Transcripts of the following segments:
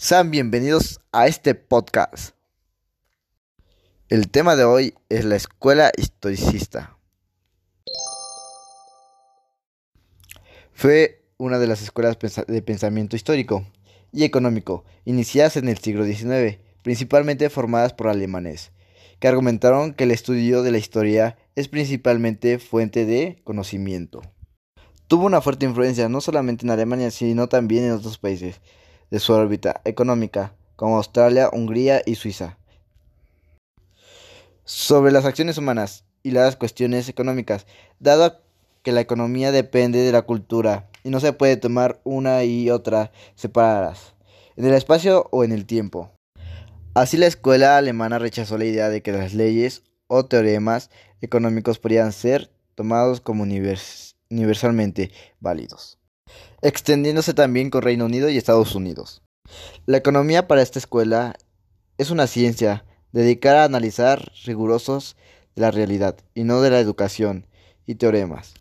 Sean bienvenidos a este podcast. El tema de hoy es la escuela historicista. Fue una de las escuelas de pensamiento histórico y económico iniciadas en el siglo XIX, principalmente formadas por alemanes, que argumentaron que el estudio de la historia es principalmente fuente de conocimiento. Tuvo una fuerte influencia no solamente en Alemania, sino también en otros países, de su órbita económica, como Australia, Hungría y Suiza. Sobre las acciones humanas y las cuestiones económicas, dado que la economía depende de la cultura y no se puede tomar una y otra separadas, en el espacio o en el tiempo. Así la escuela alemana rechazó la idea de que las leyes o teoremas económicos podían ser tomados como universalmente válidos extendiéndose también con Reino Unido y Estados Unidos. La economía para esta escuela es una ciencia dedicada a analizar rigurosos de la realidad y no de la educación y teoremas.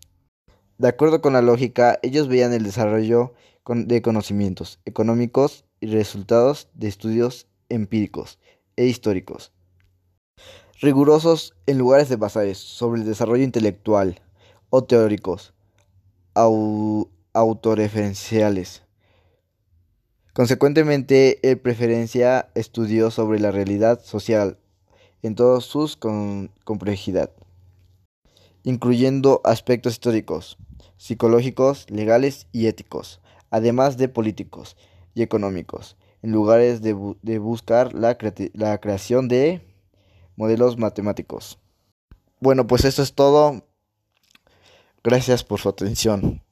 De acuerdo con la lógica, ellos veían el desarrollo de conocimientos económicos y resultados de estudios empíricos e históricos, rigurosos en lugares de basares sobre el desarrollo intelectual o teóricos, autorreferenciales. Consecuentemente, el preferencia estudió sobre la realidad social en toda su complejidad, incluyendo aspectos históricos, psicológicos, legales y éticos, además de políticos y económicos, en lugares de, buscar la creación de modelos matemáticos. Bueno, pues eso es todo. Gracias por su atención.